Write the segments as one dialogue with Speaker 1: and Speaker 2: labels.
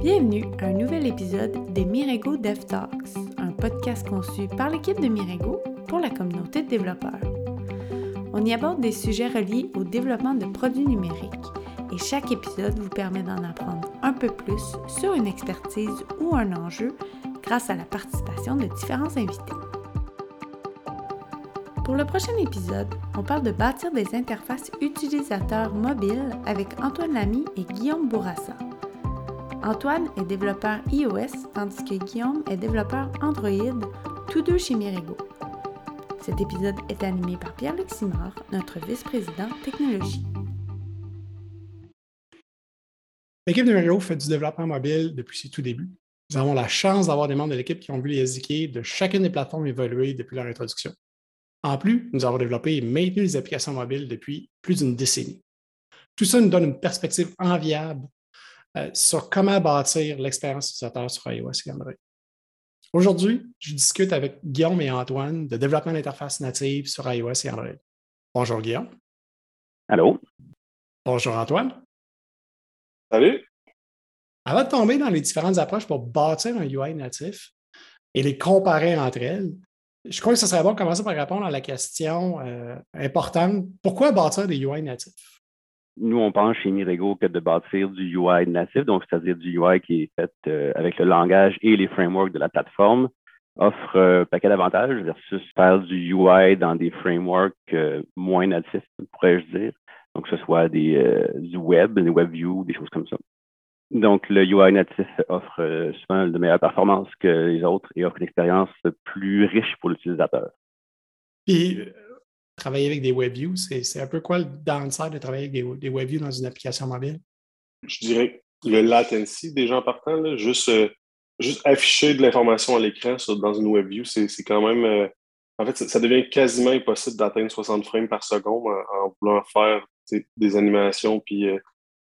Speaker 1: Bienvenue à un nouvel épisode des Mirego Dev Talks, un podcast conçu par l'équipe de Mirego pour la communauté de développeurs. On y aborde des sujets reliés au développement de produits numériques et chaque épisode vous permet d'en apprendre un peu plus sur une expertise ou un enjeu grâce à la participation de différents invités. Pour le prochain épisode, on parle de bâtir des interfaces utilisateurs mobiles avec Antoine Lamy et Guillaume Bourassa. Antoine est développeur iOS tandis que Guillaume est développeur Android, tous deux chez Mirego. Cet épisode est animé par Pierre-Luc Simard, notre vice-président technologie.
Speaker 2: L'équipe de Mirego fait du développement mobile depuis ses tout débuts. Nous avons la chance d'avoir des membres de l'équipe qui ont vu les SDK de chacune des plateformes évoluer depuis leur introduction. En plus, nous avons développé et maintenu les applications mobiles depuis plus d'une décennie. Tout ça nous donne une perspective enviable euh, sur comment bâtir l'expérience utilisateur sur iOS et Android. Aujourd'hui, je discute avec Guillaume et Antoine de développement d'interface native sur iOS et Android. Bonjour Guillaume.
Speaker 3: Allô?
Speaker 2: Bonjour Antoine.
Speaker 4: Salut.
Speaker 2: Avant de tomber dans les différentes approches pour bâtir un UI natif et les comparer entre elles, je crois que ce serait bon de commencer par répondre à la question euh, importante. Pourquoi bâtir des UI natifs?
Speaker 3: Nous, on pense chez Mirego que de bâtir du UI natif, donc c'est-à-dire du UI qui est fait euh, avec le langage et les frameworks de la plateforme, offre un paquet d'avantages versus faire du UI dans des frameworks euh, moins natifs, pourrais-je dire. Donc, que ce soit des, du web, des web views, des choses comme ça. Donc, le UI natif offre euh, souvent de meilleures performances que les autres et offre une expérience plus riche pour l'utilisateur.
Speaker 2: Euh, travailler avec des WebViews, c'est un peu quoi le downside de travailler avec des, des WebViews dans une application mobile?
Speaker 4: Je dirais le latency des gens partant, juste, euh, juste afficher de l'information à l'écran dans une WebView, c'est quand même. en fait, ça, devient quasiment impossible d'atteindre 60 frames par seconde en, voulant faire des animations puis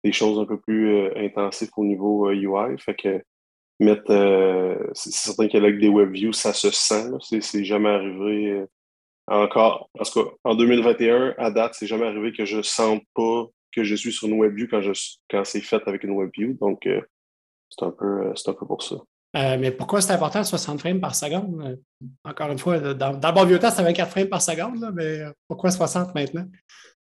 Speaker 4: des choses un peu plus euh, intensives au niveau UI. Euh, fait que mettre, euh, c'est certain qu'avec des WebViews, ça se sent. C'est jamais arrivé encore. Parce qu'en 2021, à date, c'est jamais arrivé que je sente pas que je suis sur une WebView quand, je, quand c'est fait avec une WebView. Donc, c'est un, peu, un peu pour ça.
Speaker 2: mais pourquoi c'est important 60 frames par seconde? Encore une fois, dans, dans le bon vieux temps, c'était 24 frames par seconde, mais pourquoi 60 maintenant?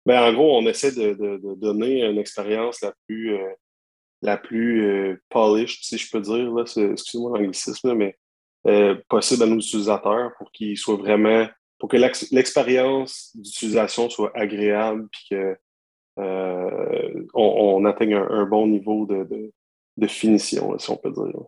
Speaker 4: Ben, en gros, on essaie de, de, donner une expérience la plus, euh, la plus euh, polished, si je peux dire, là, excusez-moi l'anglicisme, mais euh, possible à nos utilisateurs pour qu'ils soient vraiment, pour que l'expérience d'utilisation soit agréable puis que on, atteigne un, bon niveau de, de, finition, si on peut dire.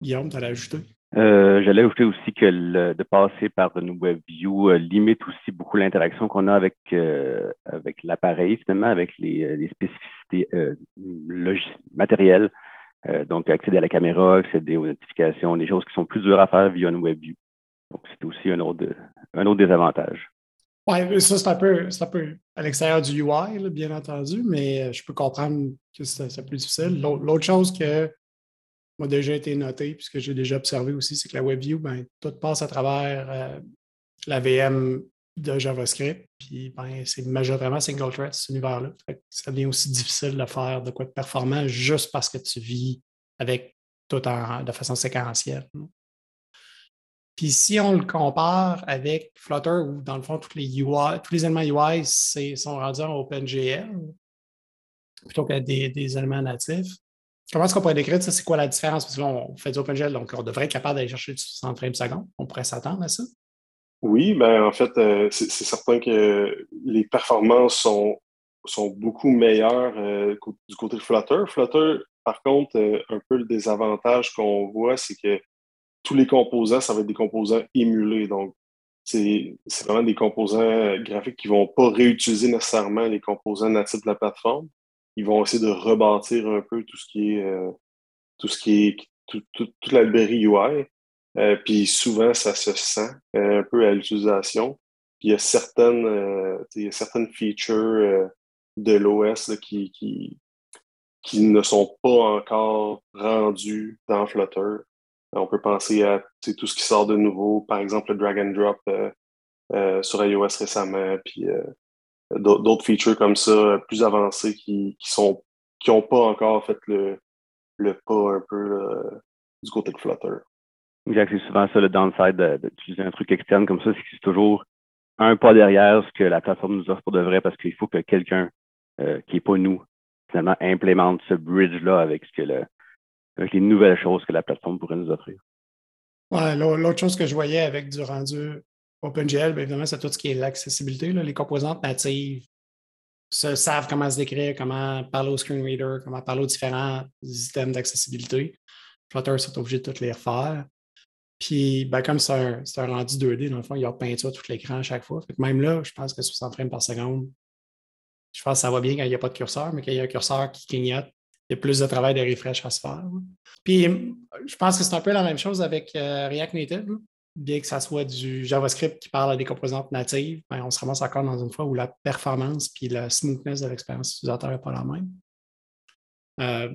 Speaker 2: Guillaume, tu as ajouté?
Speaker 3: Euh, J'allais ajouter aussi que le, de passer par une WebView euh, limite aussi beaucoup l'interaction qu'on a avec, euh, avec l'appareil, finalement, avec les, euh, les spécificités matérielles. donc, accéder à la caméra, accéder aux notifications, des choses qui sont plus dures à faire via une WebView. Donc, c'est aussi un autre, un autre désavantage.
Speaker 2: Oui, ça, c'est un, peu, à l'extérieur du UI, bien entendu, mais je peux comprendre que c'est plus difficile. L'autre chose que m'a déjà été noté, puisque j'ai déjà observé aussi, c'est que la WebView, ben, tout passe à travers euh, la VM de JavaScript, puis ben, c'est majoritairement single thread, cet univers-là. Ça devient aussi difficile de faire de quoi de performant juste parce que tu vis avec tout en, de façon séquentielle. Puis si on le compare avec Flutter, où dans le fond, tous les UI, tous les éléments UI sont rendus en OpenGL plutôt que des, des éléments natifs, Comment est-ce qu'on pourrait décrire ça? C'est quoi la différence? Parce que là, on fait du OpenGL, donc on devrait être capable d'aller chercher du 60 frames seconde. On pourrait s'attendre à ça?
Speaker 4: Oui, ben en fait, euh, c'est certain que les performances sont, sont beaucoup meilleures euh, du côté de Flutter. Flutter, par contre, euh, un peu le désavantage qu'on voit, c'est que tous les composants, ça va être des composants émulés. Donc, c'est vraiment des composants graphiques qui ne vont pas réutiliser nécessairement les composants natifs de la plateforme ils vont essayer de rebâtir un peu tout ce qui est euh, tout ce qui est tout, toute la librairie UI. Euh, puis souvent, ça se sent euh, un peu à l'utilisation. Puis il y a certaines, il y a certaines features de l'OS qui, qui, qui ne sont pas encore rendues dans Flutter. On peut penser à tout ce qui sort de nouveau, par exemple le drag and drop sur iOS récemment, puis d'autres features comme ça plus avancées qui sont qui n'ont pas encore fait le pas un peu du côté de Flutter.
Speaker 3: Exact, c'est souvent ça le downside d'utiliser un truc externe comme ça, c'est que c'est toujours un pas derrière ce que la plateforme nous offre pour de vrai parce qu'il faut que quelqu'un euh, qui n'est pas nous, finalement, implémente ce bridge-là avec ce que le, avec les nouvelles choses que la plateforme pourrait nous offrir.
Speaker 2: L'autre chose que je voyais avec du rendu OpenGL, bien évidemment, c'est tout ce qui est l'accessibilité. Les composantes natives se savent comment se décrire, comment parler au screen reader, comment parler aux différents systèmes d'accessibilité. Flutter, c'est obligé de toutes les refaire. Puis, ben, comme c'est un, rendu 2D, dans le fond, il y a peinture tout l'écran à chaque fois. même là, je pense que 60 frames par seconde, je pense que ça va bien quand il n'y a pas de curseur, mais quand il y a un curseur qui clignote, il y a plus de travail de refresh à se faire. Puis, je pense que c'est un peu la même chose avec euh, React Native. Bien que ça soit du JavaScript qui parle à des composantes natives, ben, on se ramasse encore dans une fois où la performance puis la smoothness de l'expérience utilisateur n'est pas la même. Euh,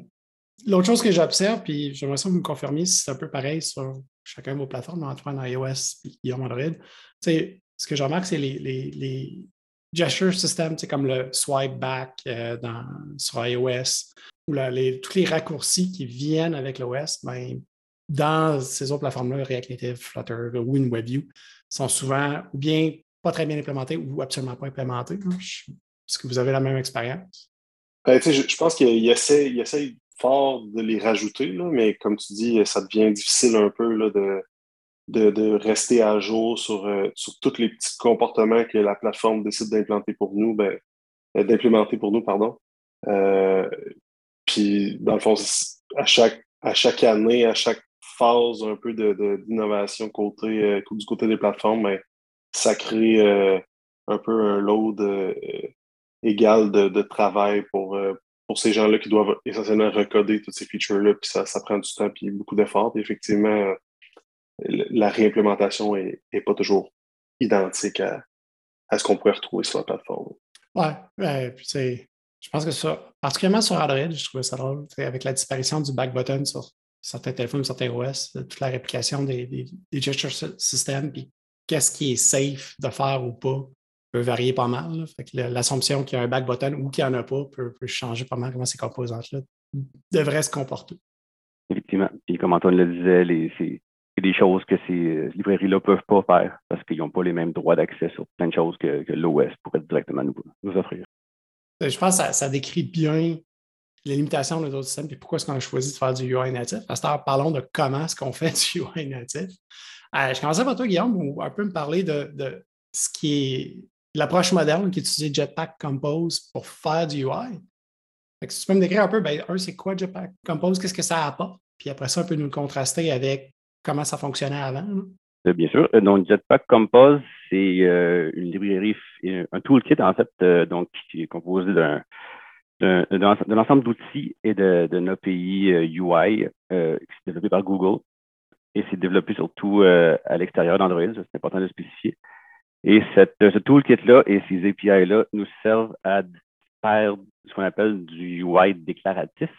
Speaker 2: l'autre chose que j'observe, puis j'aimerais ça que vous me confirmiez si c'est un peu pareil sur chacun de vos plateformes, Antoine iOS et Android. ce que je remarque, c'est les, gesture systems, comme le swipe back euh, dans, sur iOS ou tous les raccourcis qui viennent avec l'OS, ben, dans ces autres plateformes-là, React Native, Flutter ou WebView, sont souvent ou bien pas très bien implémentés ou absolument pas implémentés. Est-ce que vous avez la même expérience?
Speaker 4: Ben, je, pense qu'il essaie, essaie fort de les rajouter, mais comme tu dis, ça devient difficile un peu là, de, de, rester à jour sur, euh, sur tous les petits comportements que la plateforme décide d'implanter pour nous, ben, euh, d'implémenter pour nous, pardon. Euh, puis, dans le fond, à chaque, à chaque année, à chaque phase un peu d'innovation côté, du côté des plateformes, ben, ça crée un peu un load égal de, de, travail pour, pour ces gens-là qui doivent essentiellement recoder toutes ces features-là, puis ça, ça, prend du temps puis beaucoup d'efforts. effectivement, la réimplémentation n'est pas toujours identique à, ce qu'on pourrait retrouver sur la plateforme.
Speaker 2: Oui, ouais, je pense que ça, particulièrement sur Android, je trouvais ça drôle, avec la disparition du back button sur certains téléphones, certains OS, toute la réplication des, des, gesture systems, puis qu'est-ce qui est safe de faire ou pas peut varier pas mal. L'assomption qu'il y a un back button ou qu'il n'y en a pas peut, changer pas mal comment ces composantes-là devraient se comporter.
Speaker 3: Effectivement. Puis comme Antoine le disait, c'est des choses que ces euh, librairies-là ne peuvent pas faire parce qu'ils n'ont pas les mêmes droits d'accès sur plein de choses que, l'OS pourrait directement nous, offrir.
Speaker 2: Euh, je pense que ça, décrit bien les limitations de notre système et pourquoi est-ce qu'on a choisi de faire du UI natif. À parlons de comment est-ce qu'on fait du UI natif. Euh, je commençais par toi, Guillaume, pour un peu me parler de, ce qui est l'approche moderne qui utilise Jetpack Compose pour faire du UI. si tu peux me décrire un peu, ben, un, c'est quoi Jetpack Compose, qu'est-ce que ça apporte? Puis après ça, un peu nous le contraster avec comment ça fonctionnait avant.
Speaker 3: Euh, bien sûr. Euh, donc, Jetpack Compose, c'est euh, une librairie, un toolkit, en fait, donc, qui est composé d'un d'un ensemble d'outils et d'un API UI qui est développé par Google. Et c'est développé surtout à l'extérieur d'Android, c'est important de spécifier. Et ce toolkit-là et ces API-là nous servent à faire ce qu'on appelle du UI déclaratif,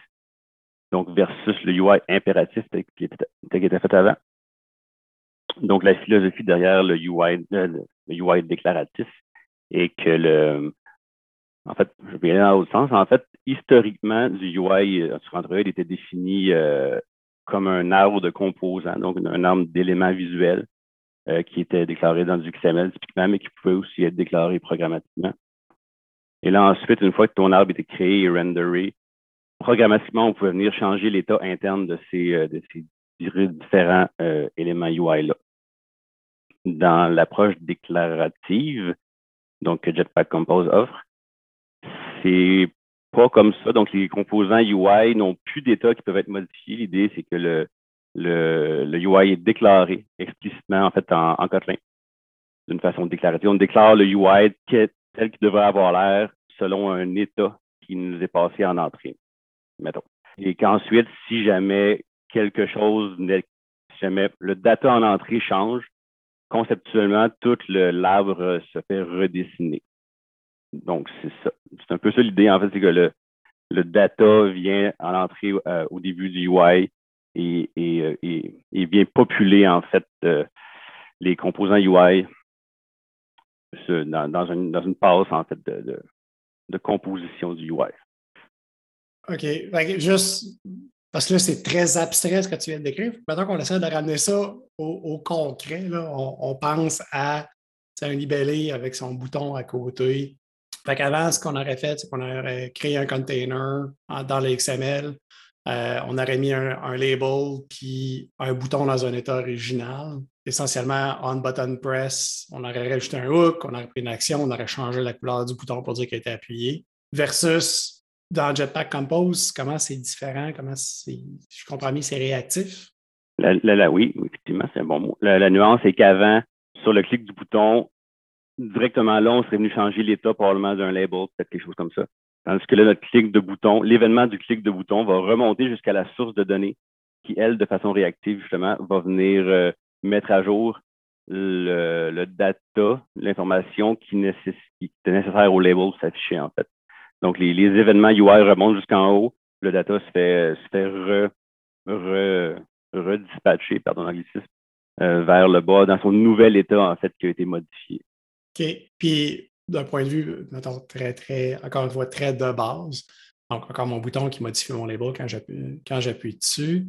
Speaker 3: donc versus le UI impératif qui était, fait avant. Donc, la philosophie derrière le UI, le, UI déclaratif est que le. En fait, je vais aller dans l'autre sens. En fait, historiquement, du UI euh, sur Android était défini euh, comme un arbre de composants, donc un arbre d'éléments visuels euh, qui était déclaré dans du XML typiquement, mais qui pouvait aussi être déclaré programmatiquement. Et là, ensuite, une fois que ton arbre était créé et renderé, programmatiquement, on pouvait venir changer l'état interne de ces, euh, de ces différents euh, éléments UI-là. Dans l'approche déclarative, donc que Jetpack Compose offre, c'est pas comme ça. Donc, les composants UI n'ont plus d'état qui peuvent être modifiés. L'idée, c'est que le, le, le, UI est déclaré explicitement en fait en, Kotlin d'une façon déclarative. On déclare le UI tel qu'il devrait avoir l'air selon un état qui nous est passé en entrée, mettons. Et qu'ensuite, si jamais quelque chose, si jamais le data en entrée change, conceptuellement, tout l'arbre se fait redessiner. Donc, c'est ça. C'est un peu ça l'idée, en fait, c'est que le, le data vient en entrée euh, au début du UI et, et, et, vient populer en fait euh, les composants UI dans, une, dans une passe en fait de, de, composition du UI.
Speaker 2: OK. Juste parce que là, c'est très abstrait ce que tu viens de décrire. Maintenant qu'on essaie de ramener ça au, concret, on, pense à un libellé avec son bouton à côté. Fait qu'avant, ce qu'on aurait fait, c'est qu'on aurait créé un container dans le XML. Euh, on aurait mis un, label puis un bouton dans un état original. Essentiellement, on button press, on aurait rajouté un hook, on aurait pris une action, on aurait changé la couleur du bouton pour dire qu'il été appuyé. Versus dans Jetpack Compose, comment c'est différent? Comment c'est, je comprends bien, c'est réactif?
Speaker 3: La, oui, effectivement, c'est un bon mot. La, nuance est qu'avant, sur le clic du bouton, directement là, on serait venu changer l'état probablement d'un label, peut-être quelque chose comme ça. Tandis que là, notre clic de bouton, l'événement du clic de bouton va remonter jusqu'à la source de données qui, elle, de façon réactive, justement, va venir euh, mettre à jour le, data, l'information qui, qui, est nécessaire au label s'afficher, en fait. Donc, les, événements UI remontent jusqu'en haut. Le data se fait, se fait re, re, redispatcher, pardon, euh, vers le bas dans son nouvel état, en fait, qui a été modifié.
Speaker 2: OK. Puis, d'un point de vue, mettons, très, très, encore une fois, très de base, donc encore mon bouton qui modifie mon label quand j'appuie dessus.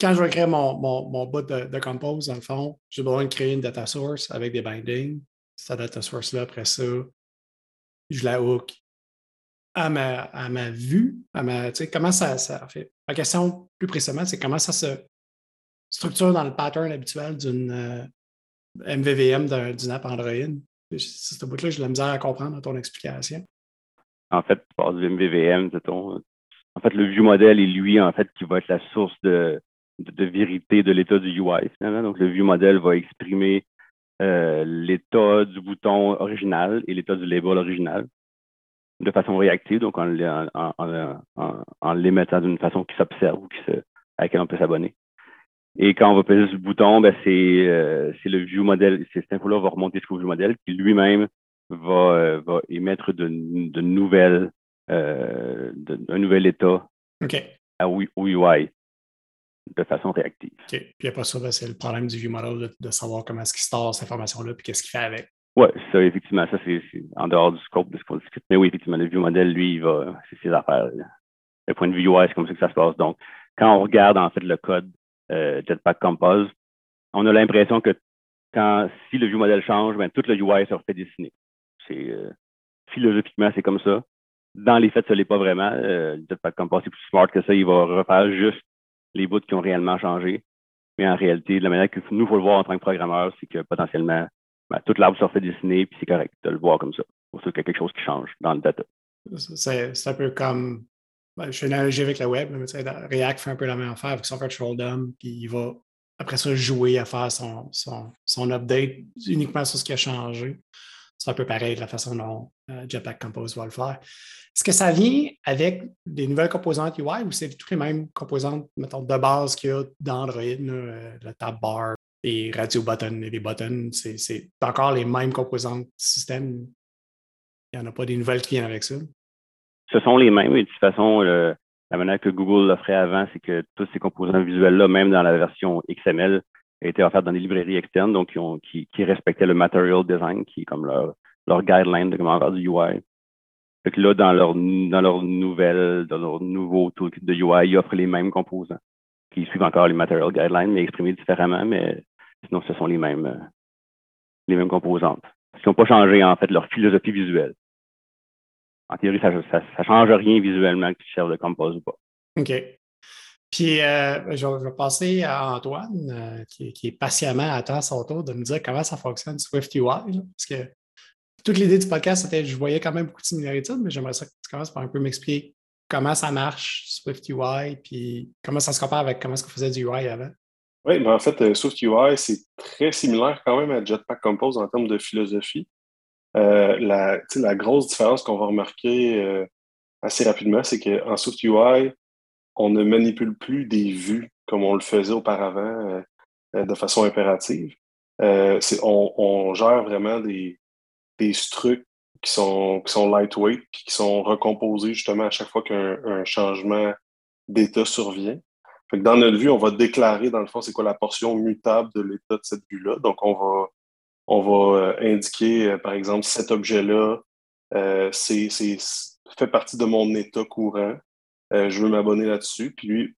Speaker 2: Quand je vais créer mon, mon, bout de, de, compose, dans le fond, j'ai besoin de créer une data source avec des bindings. Cette data source-là, après ça, je la hook à ma, à ma vue, à ma, comment ça, ça fait. La question plus précisément, c'est comment ça se structure dans le pattern habituel d'une MVVM euh, d'une app Android. C'est ce bout-là, j'ai la misère à comprendre dans ton explication.
Speaker 3: En fait, tu passes du MVVM. En fait, le view model est lui, en fait, qui va être la source de, de, vérité de l'état du UI. Donc, le view model va exprimer euh, l'état du bouton original et l'état du label original de façon réactive, donc en, en, les mettant d'une façon qui s'observe ou qui se, à laquelle on peut s'abonner. Et quand on va peser sur le bouton, ben c'est euh, le view model, cette info-là va remonter jusqu'au view model qui lui-même va, euh, va émettre de, de nouvelles, euh, un nouvel état à, au UI de façon réactive.
Speaker 2: OK. Puis après ça, ben, c'est le problème du view model de, savoir comment est-ce qu'il store cette information-là puis qu'est-ce qu'il fait avec.
Speaker 3: Oui, ça, effectivement, ça, c'est en dehors du scope de ce qu'on discute. Mais oui, effectivement, le view model, lui, il va, c'est ses affaires. Le point de vue UI, c'est comme ça que ça se passe. Donc, quand on regarde, en fait, le code euh, Jetpack Compose, on a l'impression que quand, si le view model change, ben, tout le UI se refait dessiner. C'est, euh, philosophiquement, c'est comme ça. Dans les faits, ce n'est pas vraiment. Euh, Jetpack Compose, c'est plus smart que ça. Il va refaire juste les bouts qui ont réellement changé. Mais en réalité, la manière que nous, faut le voir en tant que programmeur, c'est que potentiellement, ben, tout l'arbre se refait dessiner, puis c'est correct de le voir comme ça. Pour qu'il y a quelque chose qui change dans le data.
Speaker 2: C'est un peu comme. Ben, je suis analogie avec la web, mais React fait un peu la même affaire avec son virtual DOM, puis il va après ça jouer à faire son, son, son update uniquement sur ce qui a changé. C'est un peu pareil de la façon dont euh, Jetpack Compose va le faire. Est-ce que ça vient avec des nouvelles composantes UI ou c'est toutes les mêmes composantes, mettons, de base qu'il y a dans Android, euh, le tab bar, les radio buttons et les buttons, c'est encore les mêmes composantes système. Il n'y en a pas des nouvelles qui viennent avec ça.
Speaker 3: Ce sont les mêmes. Et de toute façon, la manière que Google l'offrait avant, c'est que tous ces composants visuels-là, même dans la version XML, étaient offerts dans des librairies externes, donc qui, respectaient le material design, qui est comme leur, guideline de comment faire du UI. Là, dans leur, dans leur nouvelle, dans leur nouveau toolkit de UI, ils offrent les mêmes composants qui suivent encore les material guidelines, mais exprimés différemment, mais Sinon, ce sont les mêmes, euh, les mêmes composantes. Qui n'ont pas changé, en fait, leur philosophie visuelle. En théorie, ça ne change rien visuellement que tu de compose ou pas.
Speaker 2: OK. Puis, euh, je, vais passer à Antoine, euh, qui, est patiemment attend son tour de me dire comment ça fonctionne SwiftUI. parce que toute l'idée du podcast, c'était je voyais quand même beaucoup de similarités, mais j'aimerais ça que tu commences par un peu m'expliquer comment ça marche, SwiftUI, puis comment ça se compare avec comment est-ce qu'on faisait du UI avant?
Speaker 4: Oui, mais en fait, euh, SwiftUI, c'est très similaire quand même à Jetpack Compose en termes de philosophie. Euh, la, grosse différence qu'on va remarquer euh, assez rapidement, c'est qu'en SwiftUI, on ne manipule plus des vues comme on le faisait auparavant de façon impérative. On, on, gère vraiment des, des structures qui sont, qui sont lightweight qui sont recomposés justement à chaque fois qu'un changement d'état survient dans notre vue, on va déclarer, dans le fond, c'est quoi la portion mutable de l'état de cette vue-là. Donc, on va, euh, indiquer, euh, par exemple, cet objet-là, euh, c'est, fait partie de mon état courant. je veux m'abonner là-dessus. Puis,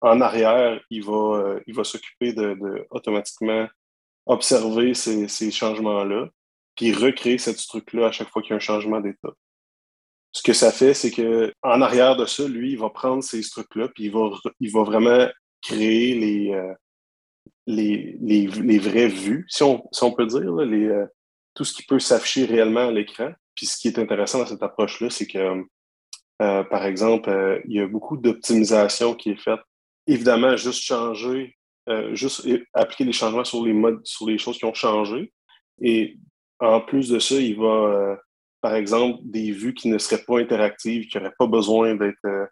Speaker 4: en arrière, il va, s'occuper de, automatiquement observer ces, ces changements-là, puis recréer cette structure-là à chaque fois qu'il y a un changement d'état. Ce que ça fait, c'est que en arrière de ça, lui, il va prendre ces structures-là, puis il va, il va vraiment créer les, les, les, les, vraies vues, si on, si on peut dire, les, tout ce qui peut s'afficher réellement à l'écran. Puis ce qui est intéressant dans cette approche-là, c'est que, euh, par exemple, euh, il y a beaucoup d'optimisation qui est faite. Évidemment, juste changer, euh, juste appliquer les changements sur les modes, sur les choses qui ont changé. Et en plus de ça, il va, par exemple, des vues qui ne seraient pas interactives, qui n'auraient pas besoin d'être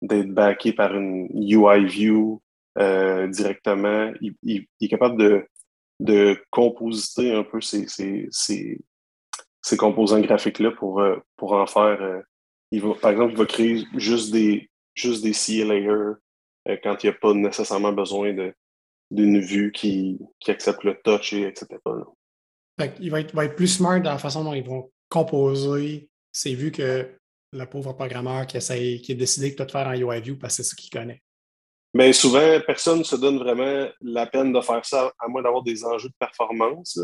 Speaker 4: d'être backées par une UI view directement. Il, est capable de, de compositer un peu ces, ces, ces, composants graphiques-là pour, euh, pour en faire. Euh, il va, par exemple, il va créer juste des, juste des layers euh, quand il n'y a pas nécessairement besoin d'une vue qui, qui accepte le touch, et
Speaker 2: il va être, va être, plus smart dans la façon dont ils vont composer ces vues que le pauvre programmeur qui, essaie, qui a décidé de tout faire en UI View parce que c'est ce qu'il connaît.
Speaker 4: Mais souvent, personne ne se donne vraiment la peine de faire ça, à moins d'avoir des enjeux de performance.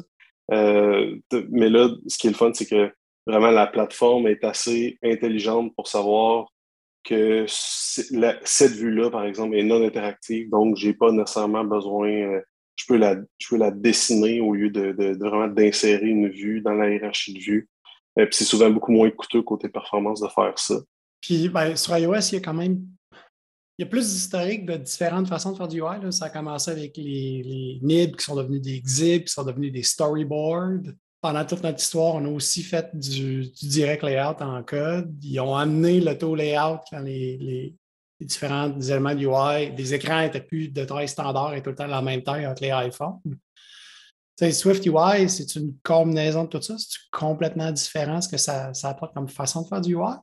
Speaker 4: Euh, mais là, ce qui est le fun, c'est que vraiment la plateforme est assez intelligente pour savoir que cette vue-là, par exemple, est non interactive, donc je n'ai pas nécessairement besoin, euh, je, peux la, dessiner au lieu de, vraiment d'insérer une vue dans la hiérarchie de vue. Euh, puis c'est souvent beaucoup moins coûteux côté performance de faire ça.
Speaker 2: Puis ben, sur iOS, il y a quand même il y a plus d'historique de différentes façons de faire du UI. Ça a commencé avec les, les NIB qui sont devenus des XIB, qui sont devenus des storyboards. Pendant toute notre histoire, on a aussi fait du, direct layout en code. Ils ont amené l'auto-layout quand les, différents éléments du UI, les écrans n'étaient plus de taille standard et tout le temps la même taille avec les iPhones. Swift UI, c'est une combinaison de tout ça? C'est complètement différent ce que ça, ça apporte comme façon de faire du UI?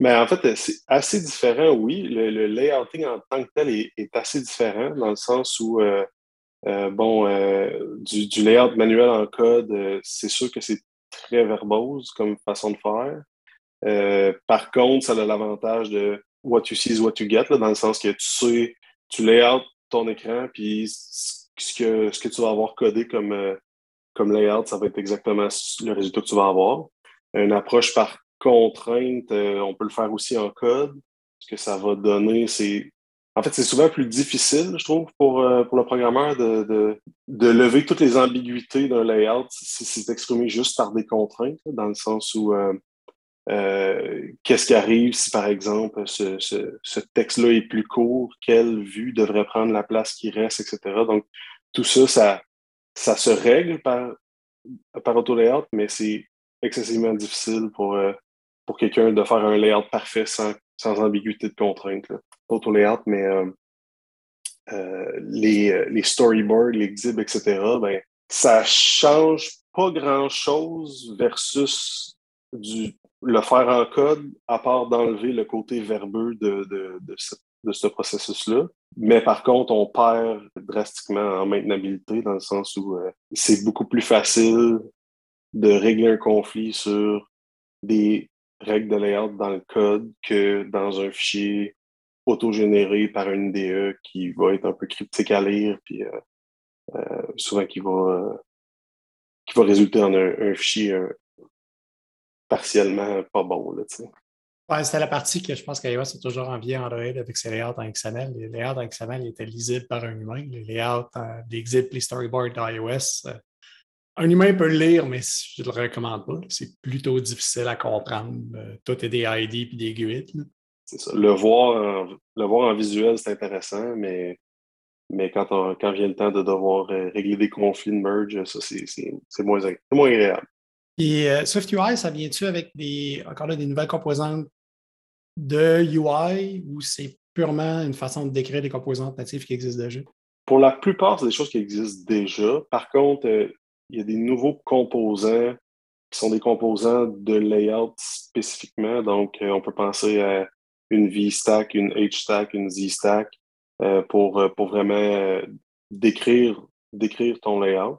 Speaker 4: Mais en fait, c'est assez différent, oui. Le, layouting en tant que tel est, assez différent dans le sens où, euh, euh, bon, euh, du, layout manuel en code, c'est sûr que c'est très verbose comme façon de faire. par contre, ça a l'avantage de what you see is what you get, dans le sens que tu sais, tu layout ton écran, puis ce que, ce que tu vas avoir codé comme, comme layout, ça va être exactement le résultat que tu vas avoir. Une approche par contrainte, euh, on peut le faire aussi en code. Ce que ça va donner, c'est. En fait, c'est souvent plus difficile, je trouve, pour, euh, pour le programmeur de, de, lever toutes les ambiguïtés d'un layout si c'est exprimé juste par des contraintes, dans le sens où euh, qu'est-ce qui arrive si, par exemple, ce, texte-là est plus court, quelle vue devrait prendre la place qui reste, etc. Donc, tout ça, ça, se règle par, par auto-layout, mais c'est excessivement difficile pour, pour quelqu'un de faire un layout parfait sans, sans ambiguïté de contrainte. Pas auto layout, mais euh, euh, les, euh, les, storyboards, les xibs, etc., ben, ça change pas grand-chose versus du, le faire en code, à part d'enlever le côté verbeux de, de, ce, processus-là. Mais par contre, on perd drastiquement en maintenabilité dans le sens où c'est beaucoup plus facile de régler un conflit sur des règles de layout dans le code que dans un fichier auto-généré par une IDE qui va être un peu cryptique à lire, puis euh, euh, souvent qui va, euh, qui va résulter en un, fichier partiellement pas bon. Là,
Speaker 2: ouais, c'était la partie que je pense qu'iOS a toujours envié Android avec ses layouts en XML. Les layouts en XML étaient lisibles par un humain. Les layouts des XIP, les storyboards d'iOS, un humain peut le lire, mais je ne le recommande pas. C'est plutôt difficile à comprendre. Euh, tout est des ID et des GUID.
Speaker 4: C'est ça. Le voir en, le voir en visuel, c'est intéressant, mais, mais quand, quand vient le temps de devoir euh, régler des conflits de merge, ça, c'est moins, moins agréable.
Speaker 2: Et euh, SwiftUI, ça vient-tu avec des, encore des nouvelles composantes de UI ou c'est purement une façon de décrire des composantes natives qui existent déjà?
Speaker 4: Pour la plupart, c'est des choses qui existent déjà. Par contre, il y a des nouveaux composants qui sont des composants de layout spécifiquement. Donc, euh, on peut penser à une V-stack, une H-stack, une Z-stack euh, pour, euh, vraiment décrire ton layout.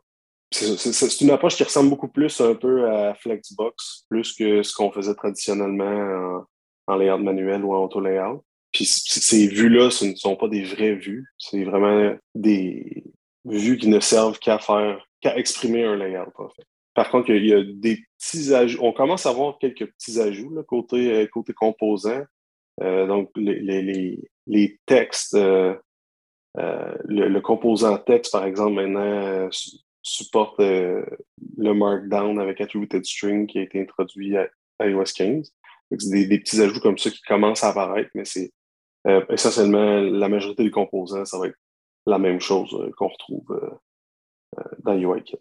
Speaker 4: C'est une approche qui ressemble beaucoup plus un peu à Flexbox, plus que ce qu'on faisait traditionnellement en, layout manuel ou en auto-layout. Puis ces vues-là, ce ne sont pas des vraies vues. C'est vraiment des vues qui ne servent qu'à faire, qu'à exprimer un layout, en. Par contre, il y a des petits ajouts. On commence à voir quelques petits ajouts côté, euh, côté composant. Euh, donc, les, les, les textes, euh, le, composant texte, par exemple, maintenant supporte le Markdown avec Attributed String qui a été introduit à, iOS 15. C'est des, des, petits ajouts comme ça qui commencent à apparaître, mais c'est essentiellement la majorité des composants, ça va être la même chose qu'on retrouve dans UIKit.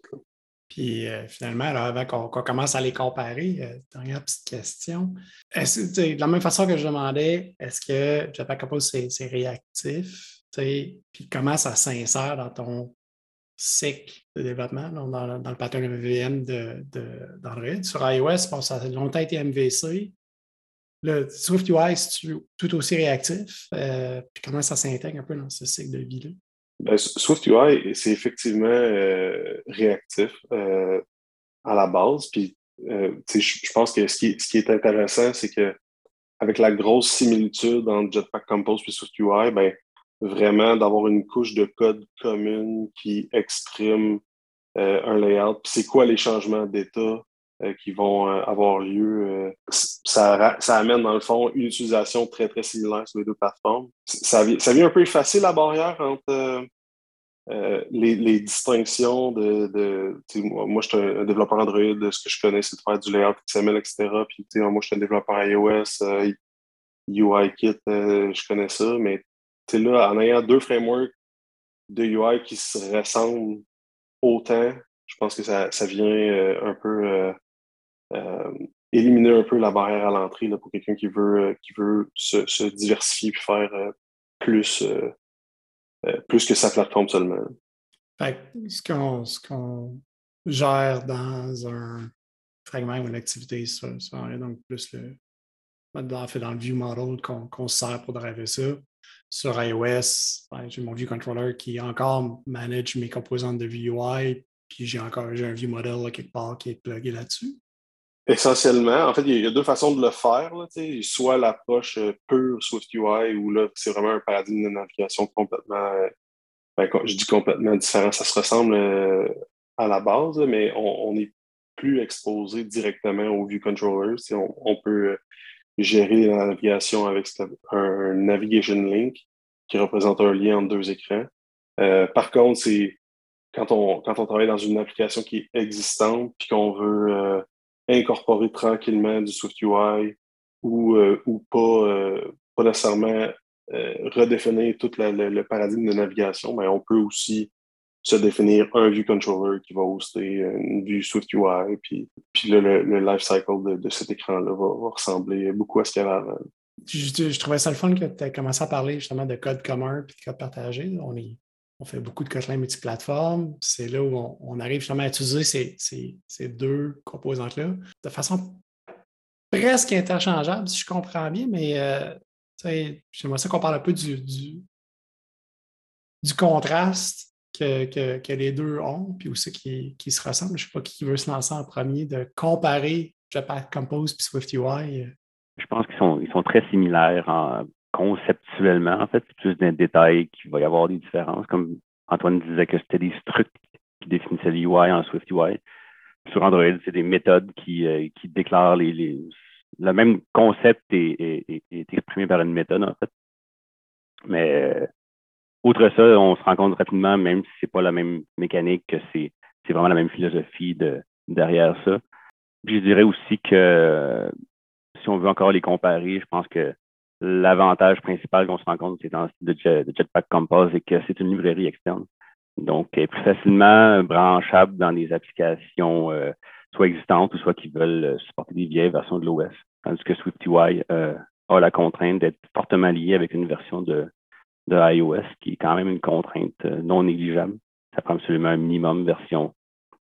Speaker 2: Puis euh, finalement, avant qu'on commence à les comparer, euh, dernière petite question. de la même façon que je demandais, est-ce que Jetpack Compose, c'est réactif? Puis comment ça s'insère dans ton cycle de développement, dans, le pattern MVM d'Android? Sur iOS, ça a longtemps été MVC. Le SwiftUI, c'est tout aussi réactif. Euh, comment ça s'intègre un peu dans ce cycle de vie-là?
Speaker 4: Ben, SwiftUI, c'est effectivement euh, réactif euh, à la base. Puis, je pense que ce qui, ce qui est intéressant, c'est que avec la grosse similitude entre Jetpack Compose et SwiftUI, ben, vraiment d'avoir une couche de code commune qui exprime un layout. c'est quoi les changements d'état qui vont avoir lieu? ça, amène, dans le fond, une utilisation très, très similaire sur les deux plateformes. Ça, ça vient un peu effacer la barrière entre euh, les, distinctions de, moi, je suis un, développeur Android, ce que je connais, c'est de faire du layout XML, etc. Puis, moi, je suis un développeur iOS, euh, UIKit, euh, je connais ça, mais là, en ayant deux frameworks de UI qui se ressemblent autant, je pense que ça, ça vient un peu éliminer un peu la barrière à l'entrée pour quelqu'un qui veut, qui veut se, diversifier et faire plus euh, plus que sa plateforme seulement.
Speaker 2: ce qu'on gère dans un fragment ou une activité, ça, donc plus le, fait, dans le view model qu'on sert pour driver ça. Sur iOS, ben, j'ai mon view controller qui encore manage mes composantes de UI, puis j'ai encore un view model quelque part qui est plugué là-dessus.
Speaker 4: Essentiellement, en fait, il y, a deux façons de le faire. soit l'approche euh, pure SwiftUI, où là, c'est vraiment un paradigme de navigation complètement, euh, ben, je dis complètement différent, ça se ressemble euh, à la base, mais on n'est plus exposé directement au view controller. On, on, peut gérer la navigation avec un navigation link qui représente un lien entre deux écrans. par contre, c'est quand on, quand on travaille dans une application qui est existante puis qu'on veut incorporer tranquillement du SwiftUI ou, euh, ou pas, euh, pas nécessairement euh, redéfinir tout le paradigme de navigation, mais on peut aussi se définir un view controller qui va hoster une vue SwiftUI, puis, puis le, le life cycle de, cet écran-là va, ressembler beaucoup à ce qu'il y avait avant.
Speaker 2: Je, trouvais ça le fun que tu aies commencé à parler justement de code commun et de code partagé. On est on fait beaucoup de Kotlin multiplateforme. C'est là où on, arrive justement à utiliser ces, deux composantes-là de façon presque interchangeable, si je comprends bien, mais euh, j'aimerais ça qu'on parle un peu du, du, contraste que, les deux ont, puis aussi qui, se ressemblent. Je ne sais pas qui veut se lancer en premier, de comparer Jetpack Compose et SwiftUI.
Speaker 3: Je pense qu'ils sont, ils sont très similaires en, conceptuellement, en fait, c'est plus d'un détail qu'il va y avoir des différences. Comme Antoine disait que c'était des structures qui définissaient l'UI en SwiftUI. Sur Android, c'est des méthodes qui, euh, qui déclarent les, Le même concept est, exprimé par une méthode, en fait. Mais euh, outre ça, on se rend compte rapidement, même si c'est pas la même mécanique, que c'est vraiment la même philosophie de, derrière ça. je dirais aussi que si on veut encore les comparer, je pense que L'avantage principal qu'on se rend compte c'est dans de, de Jetpack Compose, c'est que c'est une librairie externe. Donc, elle est plus facilement branchable dans des applications euh, soit existantes ou soit qui veulent euh, supporter des vieilles versions de l'OS. Tandis que SwiftUI euh, a la contrainte d'être fortement lié avec une version de, de iOS qui est quand même une contrainte non négligeable. Ça prend absolument un minimum version.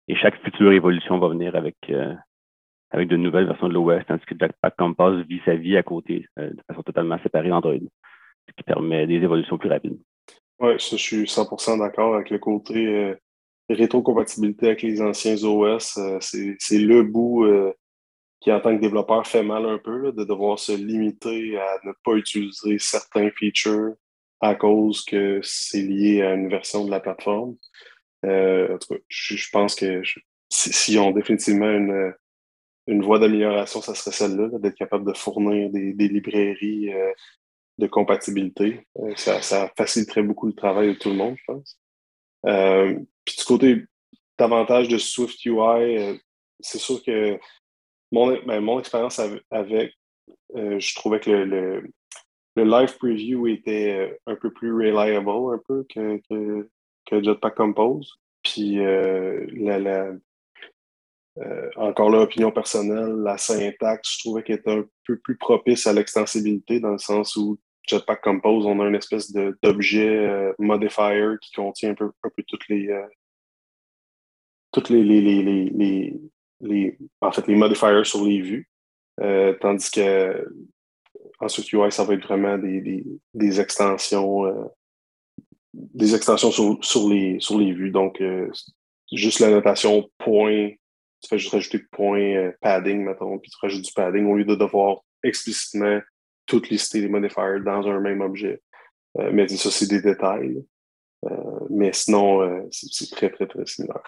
Speaker 3: Et chaque future évolution va venir avec avec de nouvelles versions de l'OS, tandis que Jetpack Compass vit sa vie à côté, euh, de façon totalement séparée d'Android, ce qui permet des évolutions plus rapides.
Speaker 4: Oui, je suis 100% d'accord avec le côté euh, rétrocompatibilité avec les anciens OS. Euh, c'est le bout qui, en tant que développeur, fait mal un peu de devoir se limiter à ne pas utiliser certains features à cause que c'est lié à une version de la plateforme. Euh, en tout cas, je, pense que si, on définitivement une, une voie d'amélioration, ça serait celle-là, d'être capable de fournir des, librairies euh, de compatibilité. Euh, ça, faciliterait beaucoup le travail de tout le monde, je pense. puis du côté davantage de Swift UI, c'est sûr que mon, ben, mon expérience avec, je trouvais que le, live preview était un peu plus reliable un peu que, que, que Jetpack Compose. Puis la, euh, encore là, opinion personnelle, la syntaxe, je trouvais qu'elle était un peu plus propice à l'extensibilité dans le sens où Jetpack Compose, on a une espèce d'objet euh, modifier qui contient un peu, un peu toutes les euh, toutes les, les, les, les, en fait les modifiers sur les vues. tandis que ensuite UI, ça va être vraiment des, des, extensions des extensions sur, sur, les, sur les vues. Donc juste la notation point tu fais juste rajouter point euh, padding, mettons, puis tu rajoutes du padding au lieu de devoir explicitement tout lister les modifiers dans un même objet. Euh, mais ça, c'est des détails. Euh, mais sinon, c'est très, très, très similaire.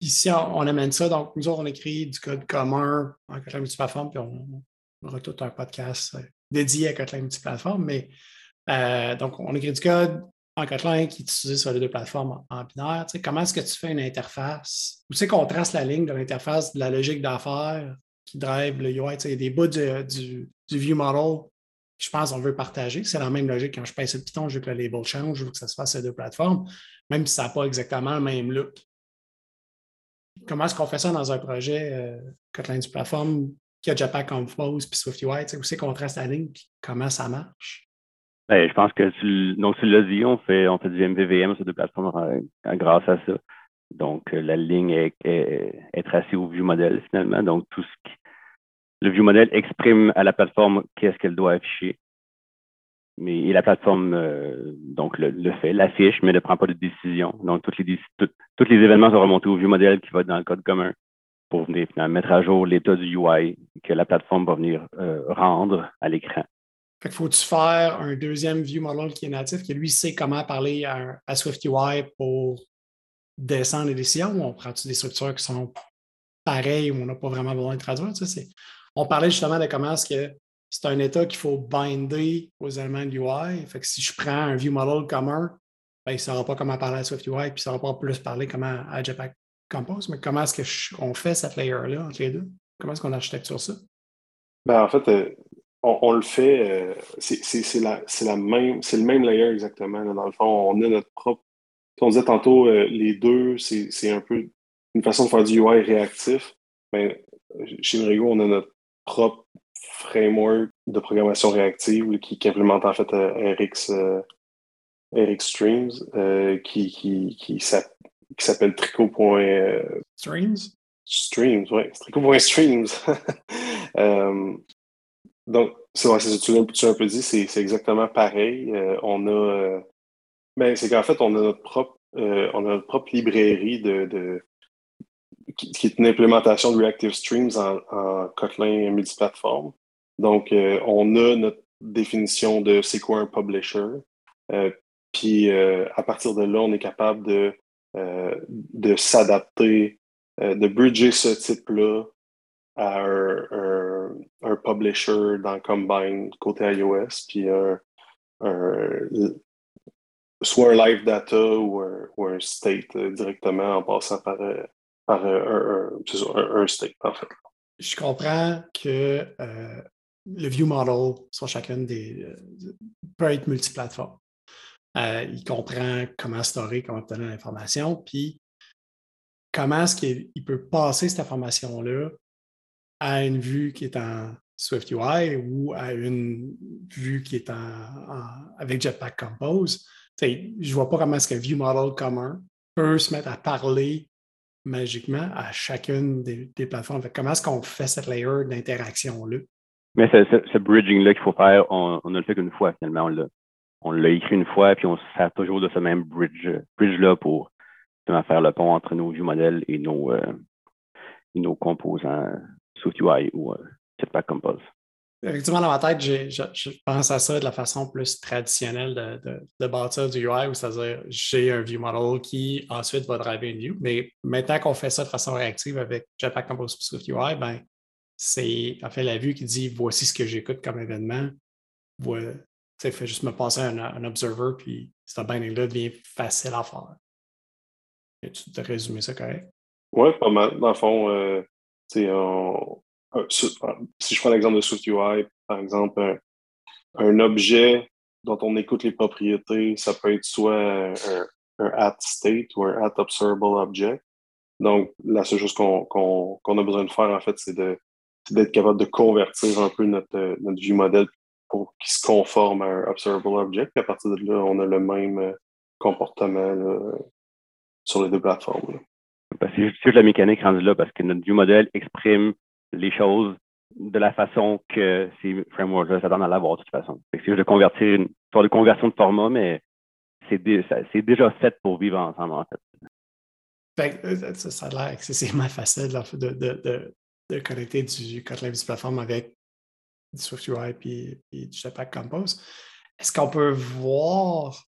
Speaker 2: Ici, on, amène ça. Donc, nous autres, on écrit du code commun en Kotlin multiplateforme, puis on, aura tout un podcast dédié à Kotlin multiplateforme. Mais donc, on écrit du code, en Kotlin qui est utilisé sur les deux plateformes en binaire, comment est-ce que tu fais une interface? Où c'est qu'on trace la ligne de l'interface de la logique d'affaires qui drive le UI? Y a des bouts du, du, view model je pense qu'on veut partager. C'est la même logique quand je passe le Python, je veux que le label change, je veux que ça se fasse sur les deux plateformes, même si ça n'a pas exactement le même look. Comment est-ce qu'on fait ça dans un projet euh, Kotlin du plateforme qui a Jetpack Compose puis SwiftUI? Où c'est qu'on trace la ligne et comment ça marche?
Speaker 3: Ben, je pense que tu, donc, l'as dit, on fait, on fait du MVVM sur deux plateformes euh, grâce à ça. Donc, euh, la ligne est, est, tracée au view model finalement. Donc, tout ce qui, le view model exprime à la plateforme qu'est-ce qu'elle doit afficher. Mais et la plateforme euh, donc le, fait, l'affiche, mais ne prend pas de décision. Donc, les, tous les événements sont remontés au view model qui va dans le code commun pour venir mettre à jour l'état du UI que la plateforme va venir rendre à l'écran.
Speaker 2: Faut-tu faire un deuxième view model qui est natif, qui lui sait comment parler à, SwiftUI pour descendre les décisions ou on prend-tu des structures qui sont pareilles où on n'a pas vraiment besoin de traduire? on parlait justement de comment est-ce que c'est un état qu'il faut binder aux éléments de UI. Fait que si je prends un view model commun, ben, il ne saura pas comment parler à SwiftUI, puis il ne saura pas plus parler comment à Jetpack Compose. Mais comment est-ce qu'on fait cette layer-là entre les deux? Comment est-ce qu'on architecture ça?
Speaker 4: Ben, en fait, euh, on, le fait, euh, c'est la, même, c'est le même layer exactement. Dans le fond, on a notre propre. On disait tantôt, euh, les deux, c'est un peu une façon de faire du UI réactif. Ben, chez Mirigo, on a notre propre framework de programmation réactive qui, implémente en fait RX, RX Streams qui, qui, qui s'appelle
Speaker 2: Tricot.streams.
Speaker 4: Streams, oui, Tricot.streams. Donc, c'est vrai, tu l'as un peu dit, c'est exactement pareil. Euh, on a. Euh, ben, c'est qu'en fait, on a notre propre, euh, on a notre propre librairie de, de qui, est une implémentation de Reactive Streams en, en Kotlin multiplateforme. Donc, on a notre définition de c'est quoi un publisher. puis, à partir de là, on est capable de, de s'adapter, de bridger ce type-là à un, publisher dans Combine côté iOS, puis un, soit un live data ou un, state euh, directement en passant par, euh, par euh, un, state, en fait.
Speaker 2: Je comprends que le view model sur chacune des peut être multiplateforme. Il comprend comment storer, comment obtenir l'information, puis comment est-ce qu'il peut passer cette information-là à une vue qui est en SwiftUI ou à une vue qui est en, avec Jetpack Compose. je ne vois pas comment est-ce qu'un view model commun peut se mettre à parler magiquement à chacune des, plateformes. comment est-ce qu'on fait cette layer d'interaction-là?
Speaker 3: Mais ce, bridging-là qu'il faut faire, on, ne le fait qu'une fois finalement. On l'a écrit une fois, puis on se sert toujours de ce même bridge-là pour faire le pont entre nos view models et nos, euh, et nos composants SwiftUI ou Jetpack Compose.
Speaker 2: Effectivement, dans ma tête, je, pense à ça de la façon plus traditionnelle de, de, bâtir du UI, c'est-à-dire j'ai un view model qui ensuite va driver une view. Mais maintenant qu'on fait ça de façon réactive avec Jetpack Compose Swift UI, ben, c'est en fait la vue qui dit voici ce que j'écoute comme événement. Ça fait juste me passer un, un observer, puis ce binding-là devient facile à faire. tu te résumé ça correct?
Speaker 4: Oui, pas mal. Dans le fond, euh, si je prends l'exemple de SwiftUI, par exemple, un, objet dont on écoute les propriétés, ça peut être soit un, at state ou un at observable object. Donc, la seule chose qu'on a besoin de faire, en fait, c'est d'être capable de convertir un peu notre, notre vue modèle pour qu'il se conforme à un observable object. à partir de là, on a le même euh, comportement sur les deux plateformes.
Speaker 3: C'est juste la mécanique rendue là parce que notre vue modèle exprime les choses de la façon que ces frameworks-là s'attendent à l'avoir de toute façon. C'est juste de convertir une sorte de conversion de format, mais c'est déjà fait pour vivre ensemble, en
Speaker 2: fait. Euh, ça, a l'air excessivement facile de, de, de, connecter du Kotlin Visual Platform avec du SwiftUI et, et du Jetpack Compose. Est-ce qu'on peut voir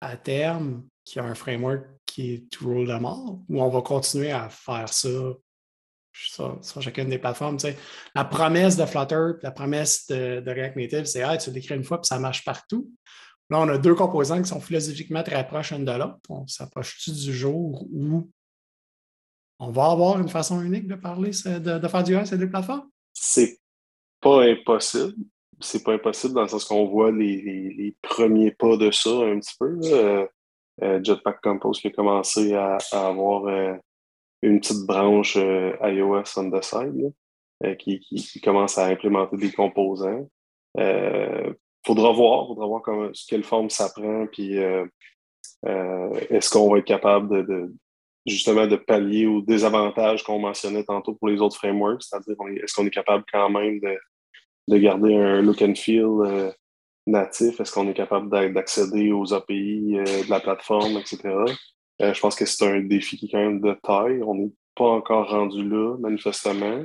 Speaker 2: à terme qu'il y a un framework qui est tout roll de mort ou on va continuer à faire ça sur, chacune des plateformes? La promesse de Flutter, la promesse de, React Native, c'est ah, tu l'écris une fois et ça marche partout. Là, on a deux composants qui sont philosophiquement très proches l'un de l'autre. On s'approche-tu du jour où on va avoir une façon unique de parler, de, faire du R ces deux plateformes?
Speaker 4: C'est pas impossible. C'est pas impossible dans le sens qu'on voit les, premiers pas de ça un petit peu. Euh, euh, Jetpack Compose qui a commencé à, avoir euh, une petite branche iOS on the side qui, commence à implémenter des composants. Faudra voir, faudra voir comment, quelle forme ça prend, puis est-ce qu'on va être capable de, justement de pallier aux désavantages qu'on mentionnait tantôt pour les autres frameworks, c'est-à-dire est-ce qu'on est capable quand même de, de garder un look and feel natif, est-ce qu'on est capable d'accéder aux API de la plateforme, etc. Euh, je pense que c'est un défi qui est quand même de taille. On n'est pas encore rendu là, manifestement.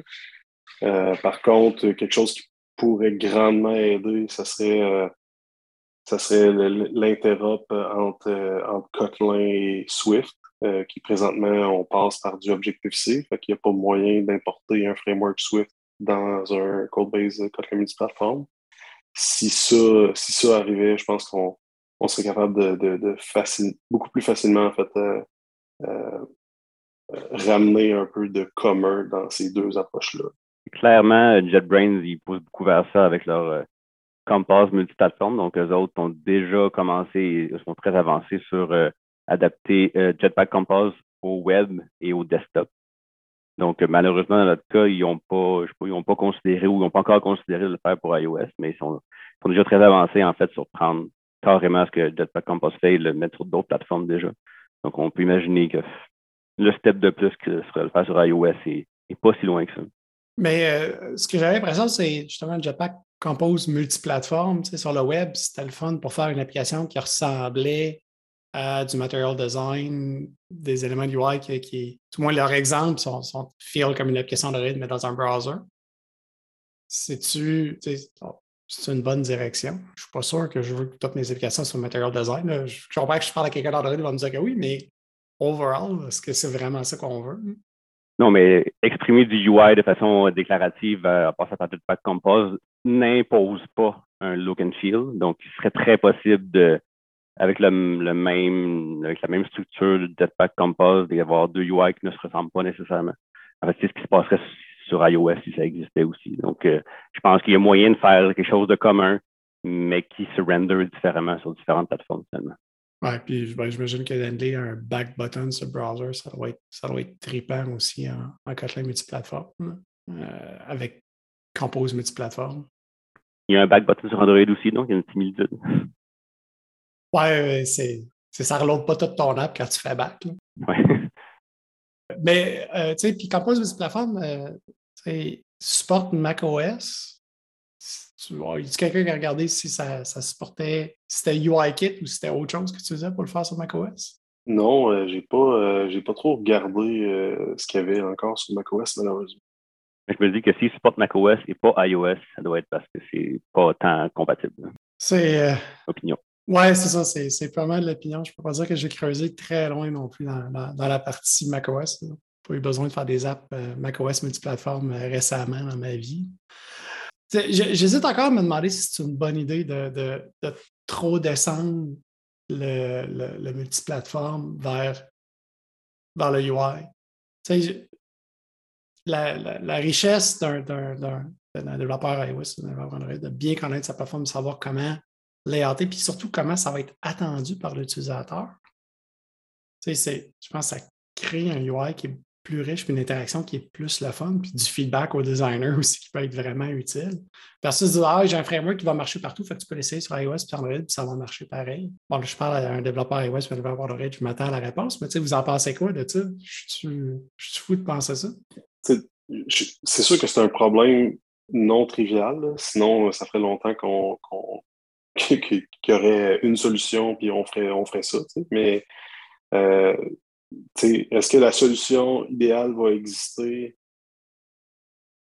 Speaker 4: Euh, par contre, quelque chose qui pourrait grandement aider, ce serait, euh, ça serait l'interop entre, entre Kotlin et Swift, qui présentement, on passe par du Objective-C, qu'il n'y a pas moyen d'importer un framework Swift dans un code-base Kotlin multiplatform. Si ça, si ça arrivait, je pense qu'on on serait capable de, de, beaucoup plus facilement en fait, euh, euh, ramener un peu de commun dans ces deux approches-là.
Speaker 3: Clairement, JetBrains, ils poussent beaucoup vers ça avec leur euh, Compass multiplateforme. Donc, eux autres ont déjà commencé et sont très avancés sur adapter Jetpack Compass au web et au desktop. Donc, malheureusement, dans notre cas, ils n'ont pas, considéré ou ils n'ont pas encore considéré de le faire pour iOS, mais ils sont, déjà très avancés en fait sur prendre carrément ce que Jetpack Compass fait et le mettre sur d'autres plateformes déjà. Donc, on peut imaginer que le step de plus que serait le faire sur iOS est, pas si loin que ça.
Speaker 2: Mais euh, ce que j'avais l'impression, c'est justement Jetpack Compose multiplateforme. Tu sais, sur le web, c'était le fun pour faire une application qui ressemblait à du material design, des éléments UI qui, tout moins leurs exemples sont, sont feel comme une application de rythme, mais dans un browser. C'est-tu, c'est une bonne direction? Je ne suis pas sûr que je veux que toutes mes applications soient material design. Je comprends que je parle à quelqu'un d'Android, il va me dire que oui, mais overall, est-ce que c'est vraiment ça qu'on veut?
Speaker 3: Non, mais exprimer du UI de façon déclarative euh, à passer par Jetpack Compose n'impose pas un look and feel. Donc, il serait très possible de, avec le, même, avec la même structure de Jetpack Compose, d'avoir deux UI qui ne se ressemblent pas nécessairement. En fait, c'est ce qui se passerait sur iOS si ça existait aussi. Donc, euh, je pense qu'il y a moyen de faire quelque chose de commun, mais qui se render différemment sur différentes plateformes finalement.
Speaker 2: Oui, puis ben, j'imagine que d'handler un back button sur le browser, ça doit être, ça doit être trippant aussi en, en Kotlin multiplateforme, euh, avec Compose multiplateforme.
Speaker 3: Il y a un back button sur Android aussi, donc il y a une similitude.
Speaker 2: Ouais, c'est, ça ne reload pas toute ton app quand tu fais back.
Speaker 3: Oui.
Speaker 2: Mais, euh, tu sais, puis Compose multiplateforme, euh, supporte macOS. Tu, y a quelqu'un qui a regardé si ça, ça supportait, si c'était UIKit ou si c'était autre chose que tu faisais pour le faire sur macOS?
Speaker 4: Non, euh, j'ai pas, euh, j'ai pas trop regardé euh, ce qu'il y avait encore sur macOS, malheureusement.
Speaker 3: je me dis que s'il supporte macOS et pas iOS, ça doit être parce que c'est pas tant compatible.
Speaker 2: C'est.
Speaker 3: Euh... Opinion.
Speaker 2: Ouais, c'est ça, c'est pas mal l'opinion. Je peux pas dire que j'ai creusé très loin non plus dans, dans, la partie macOS. J'ai pas eu besoin de faire des apps euh, macOS multiplateforme euh, récemment dans ma vie. J'hésite encore à me demander si c'est une bonne idée de, de, de trop descendre le, le, multiplateforme vers, vers le UI. La, la, la, richesse d'un développeur iOS, de bien connaître sa plateforme, de savoir comment layouter, puis surtout comment ça va être attendu par l'utilisateur. Je pense que ça crée un UI qui est plus riche, puis une interaction qui est plus le fun, puis du feedback au designer aussi qui peut être vraiment utile. Versus dire Ah, j'ai un framework qui va marcher partout, fait que tu peux l'essayer sur iOS puis Android, puis ça va marcher pareil. Bon, je parle à un développeur iOS puis un développeur Android, je m'attends à la réponse, mais tu sais, vous en pensez quoi de ça? Je suis fou de penser ça.
Speaker 4: C'est sûr que c'est un problème non trivial, sinon ça ferait longtemps qu'on qu'il y aurait une solution puis on ferait, on ferait ça. Mais euh, est-ce que la solution idéale va exister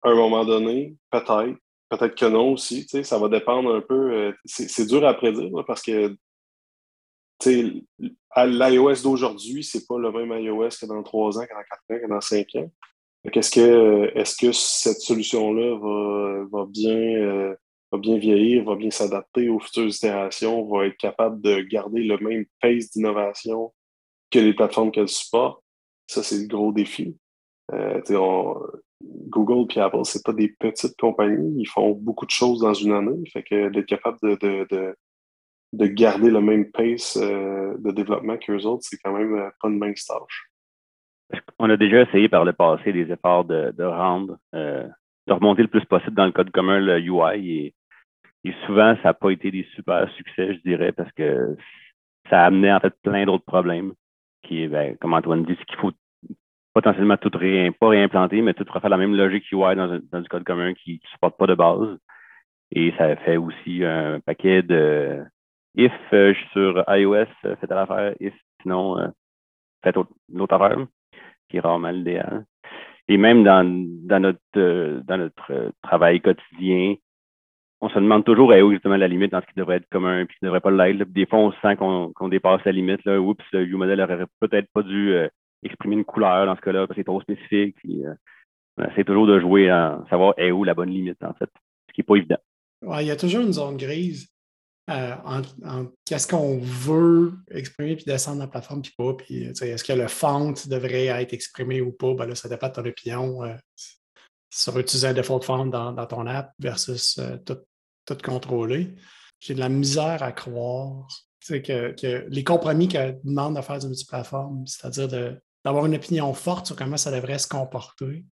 Speaker 4: à un moment donné? Peut-être. Peut-être que non aussi. Ça va dépendre un peu. Euh, c'est dur à prédire parce que l'iOS d'aujourd'hui, c'est pas le même iOS que dans trois ans, que dans quatre ans, que dans cinq ans. Est-ce que, est que cette solution-là va, va, bien, euh, va bien vieillir, va bien s'adapter aux futures itérations, va être capable de garder le même pace d'innovation que les plateformes qu'elle supporte. Ça, c'est le gros défi. Euh, Google et Apple, c'est pas des petites compagnies. Ils font beaucoup de choses dans une année. Fait que d'être capable de, de, de, de, garder le même pace euh, de développement qu'eux autres, c'est quand même euh, pas une mince tâche.
Speaker 3: On a déjà essayé par le passé des efforts de, de rendre, de remonter le plus possible dans le code commun le UI et, et souvent, ça n'a pas été des super succès, je dirais, parce que ça a amené en fait plein d'autres problèmes qui ben, comme Antoine dit, c'est qu'il faut potentiellement tout pas réimplanter, mais tout refaire la même logique UI dans, du code commun qui ne supporte pas de base. Et ça fait aussi un paquet de if euh, je suis sur iOS, euh, faites l'affaire, if sinon euh, faites l'autre affaire, qui est rarement l'idéal. Et même dans, dans notre euh, dans notre travail quotidien, on se demande toujours où justement la limite dans ce qui devrait être commun et qui ne devrait pas l'être. Des fois, on sent qu'on dépasse la limite. Là. Oups, le U-modèle aurait peut-être pas dû euh, exprimer une couleur dans ce cas-là parce que c'est trop spécifique. Euh, on essaie toujours de jouer à savoir où la bonne limite, en fait, ce qui n'est pas évident.
Speaker 2: Il y a toujours une zone grise euh, en, qu'est-ce qu'on veut exprimer puis descendre dans la plateforme puis pas. Puis, est-ce que le font devrait être exprimé ou pas? Ben là, ça dépend de ton opinion. Euh, sur utiliser un default font dans, dans ton app versus tout, tout contrôler. J'ai de la misère à croire que, les compromis que demande de faire du multiplateforme, c'est-à-dire d'avoir une opinion forte sur comment ça devrait se comporter,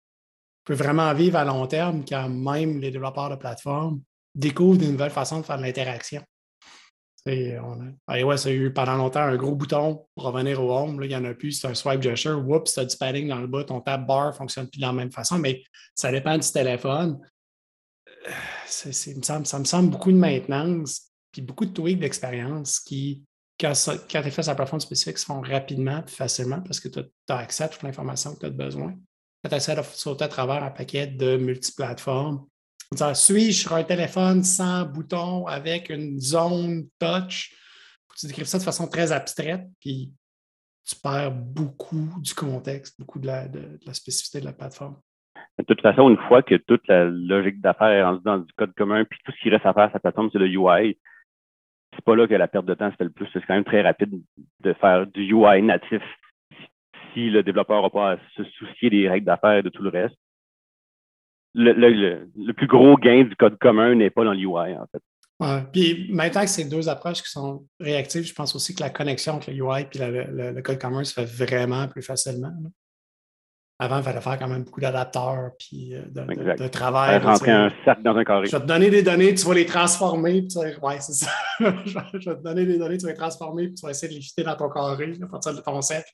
Speaker 2: peut vraiment vivre à long terme quand même les développeurs de plateforme découvrent de nouvelles façons de faire de l'interaction. iOS a eu pendant longtemps un gros bouton pour revenir au home. Là, il n'y en a plus, c'est un swipe gesture. Oups, tu as du padding dans le bas, ton tab bar ne fonctionne plus de la même façon, mais ça dépend du téléphone ça me semble beaucoup de maintenance, puis beaucoup de tweaks d'expérience qui, quand, tu es fait sur la plateforme spécifique, se font rapidement et facilement parce que tu as accès à toute l'information que tu as besoin. Tu as accès à sauter à travers un paquet de multiplateformes. Suis-je sur un téléphone sans bouton avec une zone touch? Tu décrives ça de façon très abstraite, puis tu perds beaucoup du contexte, beaucoup de la spécificité de la plateforme.
Speaker 3: De toute façon, une fois que toute la logique d'affaires est rendue dans du code commun, puis tout ce qui reste à faire, sa plateforme, c'est le UI, c'est pas là que la perte de temps se fait le plus. C'est quand même très rapide de faire du UI natif si le développeur n'a pas à se soucier des règles d'affaires et de tout le reste. Le, plus gros gain du code commun n'est pas dans l'UI, en fait.
Speaker 2: Ouais. Puis maintenant que c'est deux approches qui sont réactives, je pense aussi que la connexion entre le UI et le, code commun se fait vraiment plus facilement. Avant, il fallait faire quand même beaucoup d'adapteurs puis euh, de, de, de, travail.
Speaker 3: Rentrer un dans un carré.
Speaker 2: Je vais te donner des données, tu vas les transformer. Puis tu ouais, c'est ça. je vais te donner des données, tu vas les transformer, puis tu vas essayer de les fitter dans ton carré à partir de ton cercle.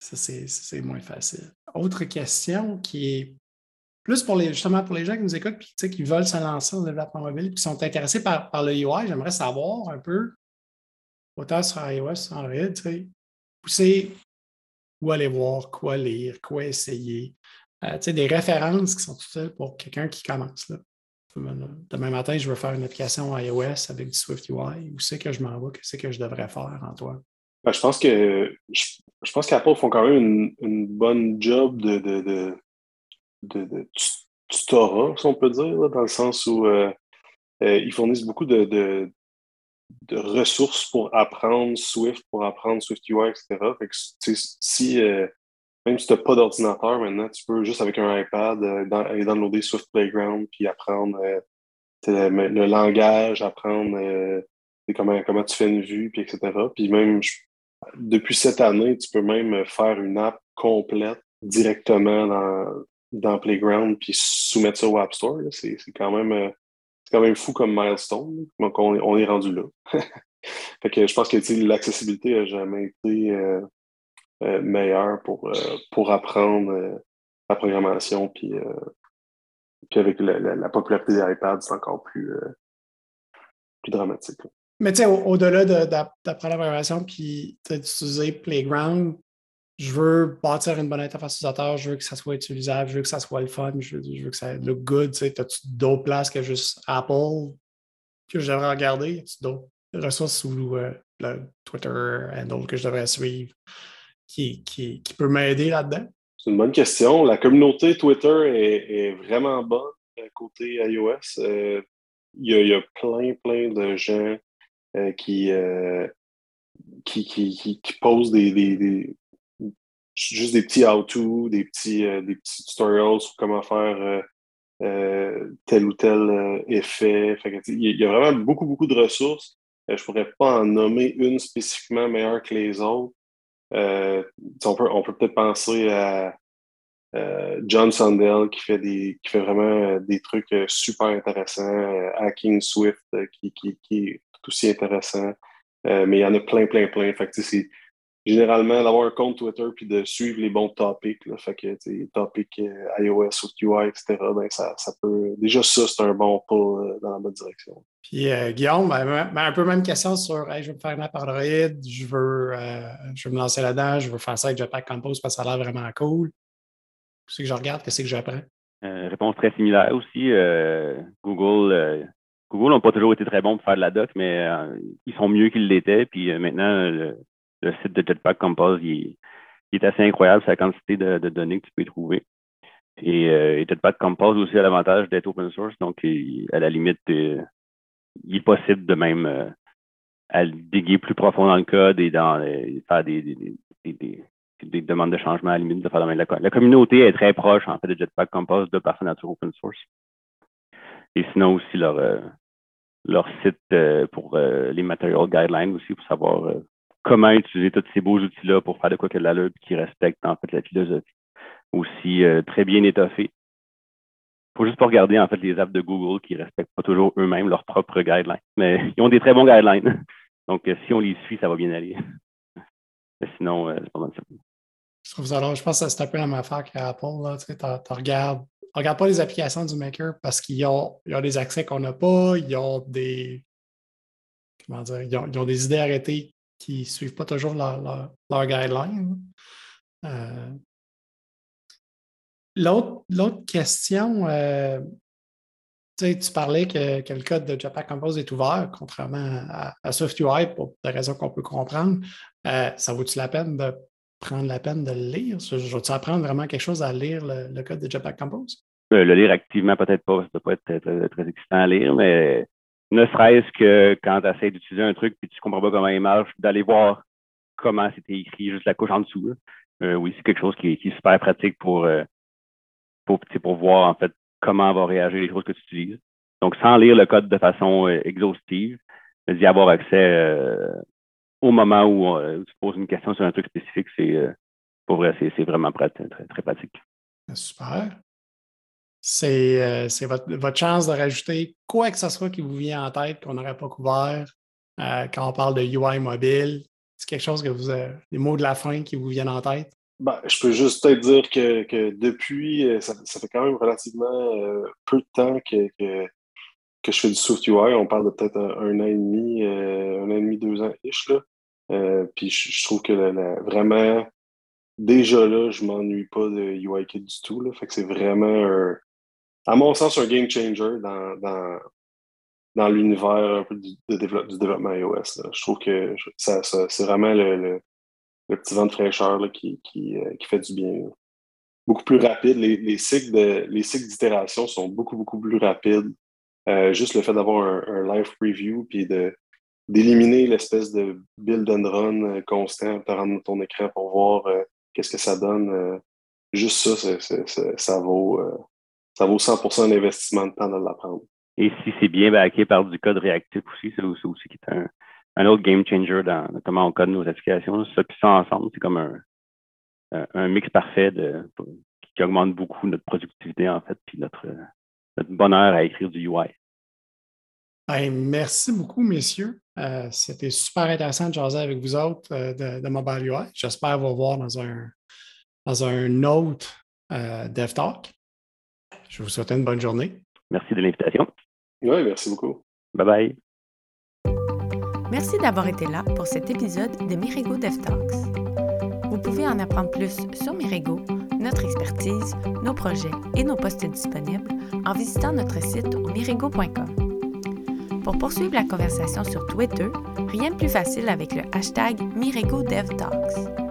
Speaker 2: ça, c'est moins facile. Autre question qui est plus pour les, justement pour les gens qui nous écoutent et qui veulent se lancer dans le développement mobile et qui sont intéressés par, par le UI, j'aimerais savoir un peu, autant sur iOS, Android, tu sais, pousser où aller voir, quoi lire, quoi essayer. euh, des références qui sont utiles pour quelqu'un qui commence. Demain matin, je veux faire une application iOS avec du Swift UI. Où c'est que je m'en vais? Qu'est-ce que je devrais faire, Antoine?
Speaker 4: Ben, je pense que je, pense qu'Apple font quand même une, bonne job de, tutorat, si on peut dire, dans le sens où euh, euh, ils fournissent beaucoup de, de, ressources pour apprendre Swift, pour apprendre Swift UI, etc. Si, euh, même si tu n'as pas d'ordinateur maintenant, tu peux juste avec un iPad aller downloader Swift Playground puis apprendre le, langage, apprendre comment, comment tu fais une vue, puis etc. Puis même, depuis cette année, tu peux même faire une app complète directement dans, dans Playground puis soumettre ça au App Store. C'est quand même euh, quand même fou comme milestone. Donc on, est rendu là. fait que je pense que l'accessibilité n'a jamais été euh, euh, meilleure pour, pour apprendre la programmation. Puis, puis avec la, popularité des iPads, c'est encore plus, plus dramatique.
Speaker 2: Mais tu sais, au-delà d'apprendre la programmation puis d'utiliser Playground, je veux bâtir une bonne interface utilisateur, je veux que ça soit utilisable, je veux que ça soit le fun, je veux, que ça look good. Tu as-tu d'autres places que juste Apple que je devrais regarder? As-tu d'autres ressources ou euh, le Twitter handle que je devrais suivre qui, qui, peut m'aider là-dedans?
Speaker 4: C'est une bonne question. La communauté Twitter est, vraiment bonne côté iOS. Euh, il y, a plein, plein de gens euh, qui, qui, qui, posent des, juste des petits how-to, des petits, euh, des petits tutorials sur comment faire euh, euh, tel ou tel effet. il y a vraiment beaucoup, beaucoup de ressources. je ne pourrais pas en nommer une spécifiquement meilleure que les autres. on peut, peut-être penser à John Sandell qui fait des qui fait vraiment des trucs super intéressants, Hacking Swift qui, qui, est aussi intéressant. mais il y en a plein, plein, plein. Généralement d'avoir un compte Twitter puis de suivre les bons topics. Là, fait que topics euh, iOS ou UI, etc. Ben, ça, ça peut. Déjà, ça, c'est un bon pas euh, dans la bonne direction.
Speaker 2: Puis euh, Guillaume, ben, ben, un peu même question sur je veux me faire une app Android, je veux, je veux me lancer là-dedans, je veux faire ça avec Jetpack Compose parce que ça a l'air vraiment cool. Qu'est-ce que je regarde, qu'est-ce que j'apprends?
Speaker 3: réponse très similaire aussi. Google. Google n'ont pas toujours été très bons pour faire de la doc, mais ils sont mieux qu'ils l'étaient. Puis maintenant, le site de Jetpack Compose, il, est assez incroyable, sa quantité de, données que tu peux y trouver. Et, euh, Jetpack Compose aussi a l'avantage d'être open source, donc à la limite, euh, il est possible de même euh, à diguer plus profond dans le code et dans faire des, des, demandes de changement à la limite de faire la de la, la communauté est très proche en fait de Jetpack Compose de par sa nature open source. Et sinon aussi leur, leur site pour les material guidelines aussi pour savoir comment utiliser tous ces beaux outils-là pour faire de quoi que de l'allure qui respectent en fait la philosophie aussi euh, très bien étoffée. Il faut juste pas regarder en fait les apps de Google qui ne respectent pas toujours eux-mêmes leurs propres guidelines. Mais ils ont des très bons guidelines. Donc, euh, si on les suit, ça va bien aller. Mais sinon, euh, c'est pas mal.
Speaker 2: Je ça Je pense que c'est un peu la même affaire qu'Apple. Tu regardes, regarde pas les applications du Maker parce qu'ils ont, ont, des accès qu'on n'a pas, ils ont des. Comment dire, ils ils ont des idées arrêtées qui ne suivent pas toujours leur, leur, guideline. Euh, l'autre question, euh, tu parlais que, le code de Jetpack Compose est ouvert, contrairement à, à SwiftUI, pour des raisons qu'on peut comprendre. Euh, ça vaut-tu la peine de prendre la peine de le lire? Je vais-tu apprendre vraiment quelque chose à lire le, code de Jetpack Compose?
Speaker 3: le lire activement, peut-être pas, ça peut pas être très, très excitant à lire, mais ne serait-ce que quand tu essaies d'utiliser un truc et tu ne comprends pas comment il marche, d'aller voir comment c'était écrit, juste la couche en dessous. Euh, oui, c'est quelque chose qui est, super pratique pour, euh, pour, voir en fait comment va réagir les choses que tu utilises. Donc, sans lire le code de façon euh, exhaustive, d'y avoir accès au moment où tu poses une question sur un truc spécifique, c'est pour vrai, c'est vraiment très, très pratique.
Speaker 2: Super. Euh, c'est votre, chance de rajouter quoi que ce soit qui vous vient en tête qu'on n'aurait pas couvert euh, quand on parle de UI mobile. C'est quelque chose que vous avez, des mots de la fin qui vous viennent en tête?
Speaker 4: Ben, je peux juste peut-être dire que, depuis, euh, ça, fait quand même relativement peu de temps que, que, je fais du Swift UI. On parle de peut-être un, an et demi, un an et demi, deux ans ish. Là. puis je, trouve que vraiment déjà là, je m'ennuie pas de UIKit du tout. Là. Fait que c'est vraiment, à mon sens, un game changer dans, dans, dans l'univers du, développement iOS. Je trouve que ça, c'est vraiment le, le, petit vent de fraîcheur là, qui, qui, euh, qui, fait du bien. Beaucoup plus rapide. Les, les cycles d'itération sont beaucoup, beaucoup plus rapides. Euh, juste le fait d'avoir un, live preview puis de d'éliminer l'espèce de build and run euh, constant, de rendre ton écran pour voir qu'est-ce que ça donne. juste ça, ça, vaut, ça vaut 100% d'investissement de temps de l'apprendre.
Speaker 3: Et si c'est bien backé par du code réactif aussi, c'est aussi, aussi qui est un, un, autre game changer dans comment on code nos applications. Ça, puis ça ensemble, c'est comme un, un mix parfait de, qui augmente beaucoup notre productivité, en fait, puis notre, notre bonheur à écrire du UI.
Speaker 2: merci beaucoup, messieurs. Euh, c'était super intéressant de jaser avec vous autres euh, de, de, Mobile UI. J'espère vous voir dans un, dans un autre euh, Dev Talk. Je vous souhaite une bonne journée.
Speaker 3: Merci de l'invitation.
Speaker 4: Oui, merci beaucoup.
Speaker 3: Bye bye.
Speaker 1: Merci d'avoir été là pour cet épisode de Mirego Dev Talks. Vous pouvez en apprendre plus sur Mirego, notre expertise, nos projets et nos postes disponibles en visitant notre site au mirego.com. Pour poursuivre la conversation sur Twitter, rien de plus facile avec le hashtag MiregoDevTalks.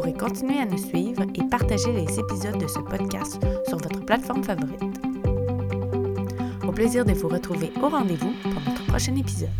Speaker 1: Pourrez continuer à nous suivre et partager les épisodes de ce podcast sur votre plateforme favorite. Au plaisir de vous retrouver au rendez-vous pour notre prochain épisode.